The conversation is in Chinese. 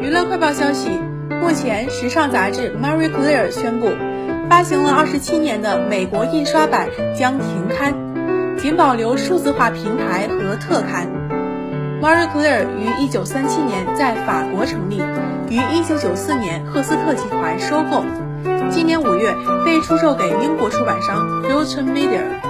娱乐快报消息，目前时尚杂志 Marie Claire 宣布，发行了二十七年的美国印刷版将停刊，仅保留数字化平台和特刊。Marie Claire 于一九三七年在法国成立，于一九九四年赫斯特集团收购，今年五月被出售给英国出版商 Fulton Media。